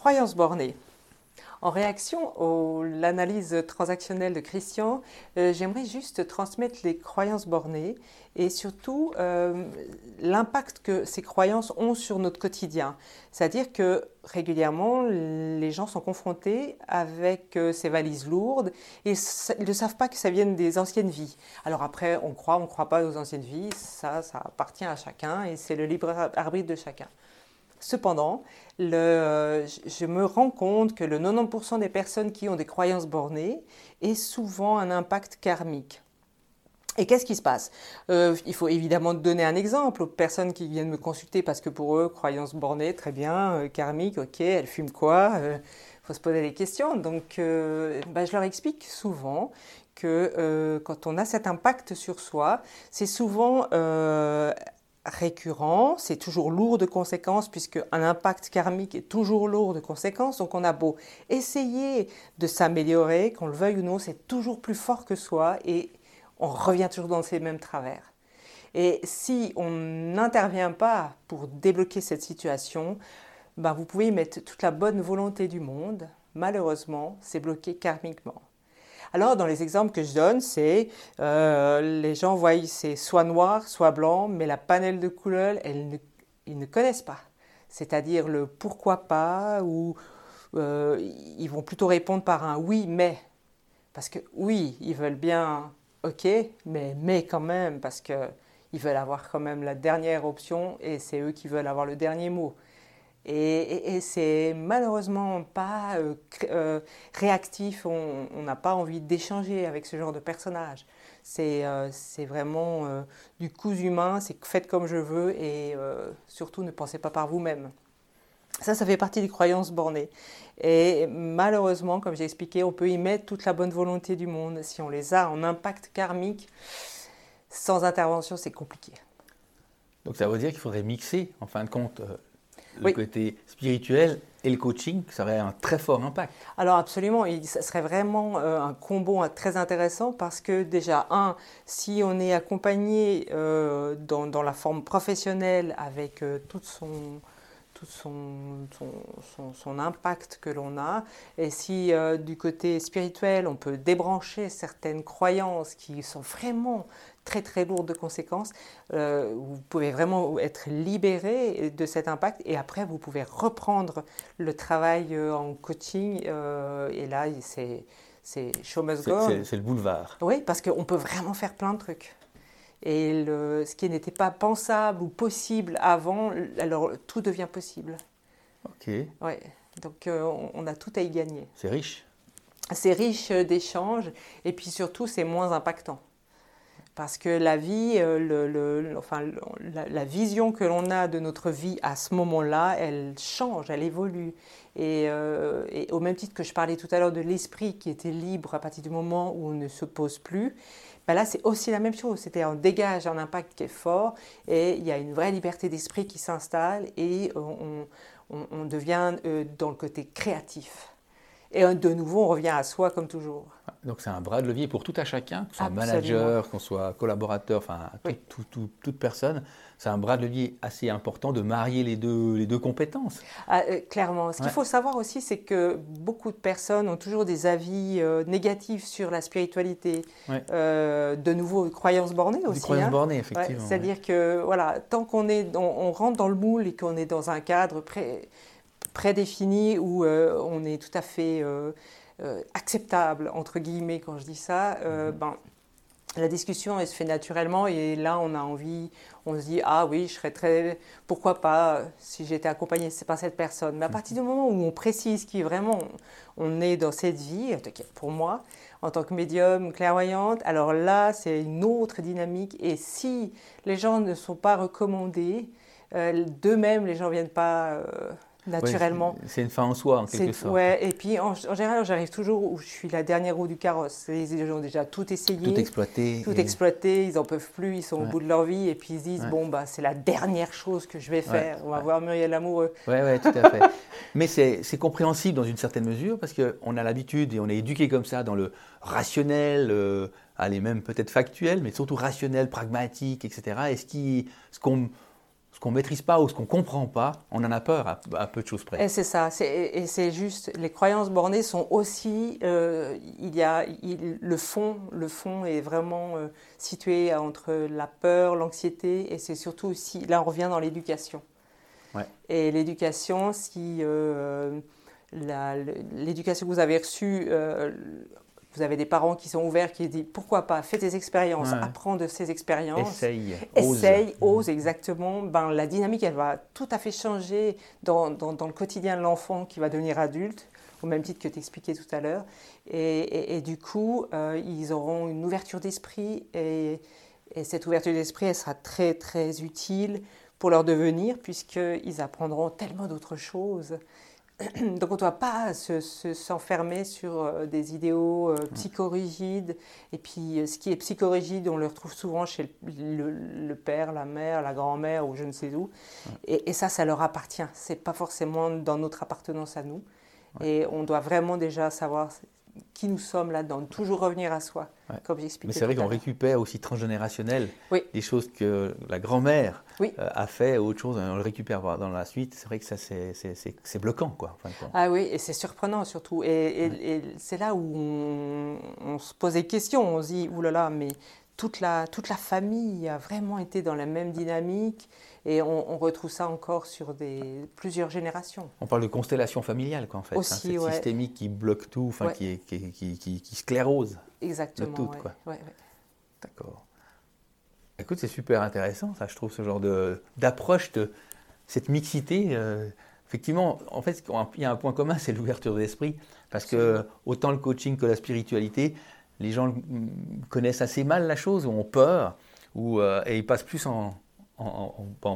croyances bornées. En réaction à l'analyse transactionnelle de Christian, euh, j'aimerais juste transmettre les croyances bornées et surtout euh, l'impact que ces croyances ont sur notre quotidien. C'est-à-dire que régulièrement, les gens sont confrontés avec euh, ces valises lourdes et ils ne savent pas que ça vienne des anciennes vies. Alors après, on croit, on ne croit pas aux anciennes vies, ça, ça appartient à chacun et c'est le libre arbitre de chacun. Cependant, je me rends compte que le 90% des personnes qui ont des croyances bornées est souvent un impact karmique. Et qu'est-ce qui se passe? Euh, Il faut évidemment donner un exemple aux personnes qui viennent me consulter parce que pour eux, croyances bornées, très bien, euh, karmique, ok, elles fument quoi? Il euh, faut se poser des questions. Donc, bah, je leur explique souvent que quand on a cet impact sur soi, c'est souvent récurrent, c'est toujours lourd de conséquences puisque un impact karmique est toujours lourd de conséquences. Donc on a beau essayer de s'améliorer, qu'on le veuille ou non, c'est toujours plus fort que soi et on revient toujours dans ces mêmes travers. Et si on n'intervient pas pour débloquer cette situation, ben vous pouvez y mettre toute la bonne volonté du monde. Malheureusement, c'est bloqué karmiquement. Alors, dans les exemples que je donne, c'est euh, les gens voient c'est soit noir, soit blanc, mais la panel de couleurs, ils ne connaissent pas. C'est-à-dire le pourquoi pas, ou euh, ils vont plutôt répondre par un oui, mais. Parce que oui, ils veulent bien, ok, mais mais quand même, parce qu'ils veulent avoir quand même la dernière option et c'est eux qui veulent avoir le dernier mot. Et, c'est malheureusement pas euh, euh, réactif, on n'a pas envie d'échanger avec ce genre de personnage. C'est euh, vraiment du coup humain, c'est faites comme je veux et surtout ne pensez pas par vous-même. Ça, ça fait partie des croyances bornées. Et malheureusement, comme j'ai expliqué, on peut y mettre toute la bonne volonté du monde. Si on les a en impact karmique, sans intervention, c'est compliqué. Donc ça veut dire qu'il faudrait mixer, en fin de compte, le côté spirituel et le coaching, ça aurait un très fort impact. Alors absolument, ça serait vraiment euh, un combo très intéressant parce que déjà, un, si on est accompagné euh, dans, la forme professionnelle avec euh, toute son, tout son, son, son, impact que l'on a. Et si du côté spirituel, on peut débrancher certaines croyances qui sont vraiment très très lourde de conséquences. Euh, vous pouvez vraiment être libéré de cet impact et après vous pouvez reprendre le travail euh, en coaching euh, et là c'est c'est show must go. C'est le boulevard. Oui, parce qu'on peut vraiment faire plein de trucs. Et le, ce qui n'était pas pensable ou possible avant, alors tout devient possible. Ok. Ouais. Donc on, on a tout à y gagner. C'est riche. C'est riche d'échanges et puis surtout c'est moins impactant. Parce que la vie, euh, la, vision que l'on a de notre vie à ce moment-là, elle change, elle évolue. Euh, et, au même titre que je parlais tout à l'heure de l'esprit qui était libre à partir du moment où on ne se pose plus, ben là c'est aussi la même chose. C'était un dégage un impact qui est fort et il y a une vraie liberté d'esprit qui s'installe et on, on devient euh, dans le côté créatif. Et de nouveau, on revient à soi comme toujours. Donc c'est un bras de levier pour tout à chacun, qu'on soit manager, qu'on soit collaborateur, enfin toute personne. C'est un bras de levier assez important de marier les deux, les deux compétences. Ah, euh, clairement. Ce qu'il faut savoir aussi, c'est que beaucoup de personnes ont toujours des avis euh, négatifs sur la spiritualité. Euh, de nouveau, croyances bornées aussi. croyances hein. bornées, effectivement. C'est-à-dire que voilà, tant qu'on est, on, rentre dans le moule et qu'on est dans un cadre pré prédéfini où on est tout à fait euh, euh, acceptable, entre guillemets, quand je dis ça, mhm. ben, la discussion elle se fait naturellement et là on a envie, on se dit ah oui je serais très, pourquoi pas si j'étais accompagné par cette personne. Mais à partir du moment où on précise qui vraiment on est dans cette vie, pour moi en tant que médium clairvoyante, alors là c'est une autre dynamique et si les gens ne sont pas recommandés, d'eux-mêmes les gens viennent pas naturellement. c'est une fin en soi, en quelque sorte. Ouais, et puis en, général, j'arrive toujours où je suis la dernière roue du carrosse. Les gens ont déjà tout essayé. Tout exploité. Tout exploité, ils n'en peuvent plus, ils sont au bout de leur vie, et puis ils se disent bon, bah, c'est la dernière chose que je vais faire. On va voir Muriel Amoureux. Oui, ouais, tout à fait. Mais c'est compréhensible dans une certaine mesure, parce qu'on a l'habitude et on est éduqué comme ça dans le rationnel. Euh, allez, même peut-être factuel, mais surtout rationnel, pragmatique, etc. Et ce qu'on ce qu'on ne maîtrise pas ou ce qu'on ne comprend pas, on en a peur à, peu de choses près. Et c'est ça, et c'est juste, les croyances bornées sont aussi, euh, il y a le fond, le fond est vraiment euh, situé entre la peur, l'anxiété, et c'est surtout aussi, là on revient dans l'éducation. Et l'éducation, si euh, l'éducation que vous avez reçue vous avez des parents qui sont ouverts, qui disent pourquoi pas, fais tes expériences, apprends de ces expériences. Essaye, Essaye, ose, exactement. Ben, la dynamique, elle va tout à fait changer dans, dans, le quotidien de l'enfant qui va devenir adulte, au même titre que tu expliquais tout à l'heure. Et, et, du coup, euh, ils auront une ouverture d'esprit et, et cette ouverture d'esprit, elle sera très, très utile pour leur devenir, puisqu'ils apprendront tellement d'autres choses. Donc on ne doit pas s'enfermer sur euh, des idéaux euh, psychorigides. Et puis euh, ce qui est psychorigide, on le retrouve souvent chez le, père, la mère, la grand-mère ou je ne sais où. Et, ça, ça leur appartient. Ce n'est pas forcément dans notre appartenance à nous. Et on doit vraiment déjà savoir qui nous sommes là-dedans, toujours revenir à soi, comme j'expliquais. Mais c'est vrai qu'on récupère aussi transgénérationnel des choses que la grand-mère euh, a fait ou autre chose, on le récupère dans la suite. C'est vrai que ça, c'est bloquant, quoi. ah oui, et c'est surprenant surtout. Et, c'est là où on, se pose des questions. On se dit, oulala, mais toute la, toute la famille a vraiment été dans la même dynamique. Et on, retrouve ça encore sur des, plusieurs générations. On parle de constellation familiale, quoi, en fait. Hein, Aussi, hein, systémique qui bloque tout, enfin, qui, qui, qui, qui, sclérose Exactement, tout, quoi. D'accord. Écoute, c'est super intéressant, ça, je trouve, ce genre d'approche de, cette mixité. Euh, effectivement, en fait, il y a un point commun, c'est l'ouverture d'esprit. Parce que autant le coaching que la spiritualité, les gens connaissent assez mal la chose, ou ont peur, ou, euh, et ils passent plus en,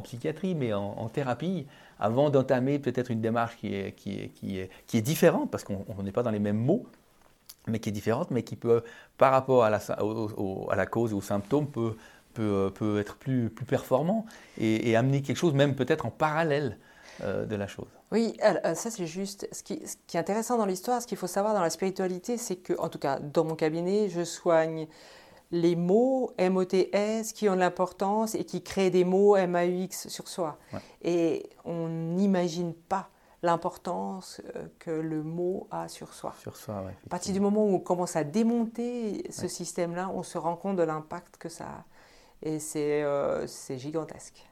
psychiatrie, mais en, thérapie, avant d'entamer peut-être une démarche qui est, différente, parce qu'on n'est pas dans les mêmes mots, mais qui est différente, mais qui peut, par rapport à la, cause ou au symptôme, peut, être plus, plus performant et, amener quelque chose, même peut-être en parallèle euh, de la chose. Oui, euh, ça c'est juste. Ce qui, ce qui, est intéressant dans l'histoire, ce qu'il faut savoir dans la spiritualité, c'est que, en tout cas, dans mon cabinet, je soigne les mots MOTS qui ont de l'importance et qui créent des mots MAUX sur soi. Et on n'imagine pas l'importance euh, que le mot a sur soi. Sur soi, À partir du moment où on commence à démonter ce système-là, on se rend compte de l'impact que ça a. Et c'est euh, gigantesque.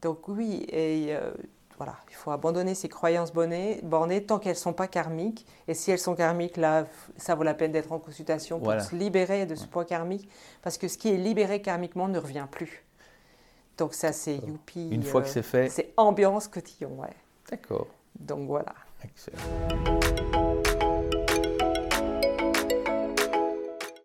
Donc oui, et euh, voilà, il faut abandonner ces croyances bornées tant qu'elles ne sont pas karmiques. Et si elles sont karmiques, là, ça vaut la peine d'être en consultation pour se libérer de ce poids karmique. Parce que ce qui est libéré karmiquement ne revient plus. Donc ça, c'est youpi. Une fois que c'est fait. C'est ambiance cotillon, ouais. D'accord. Donc voilà. Excellent.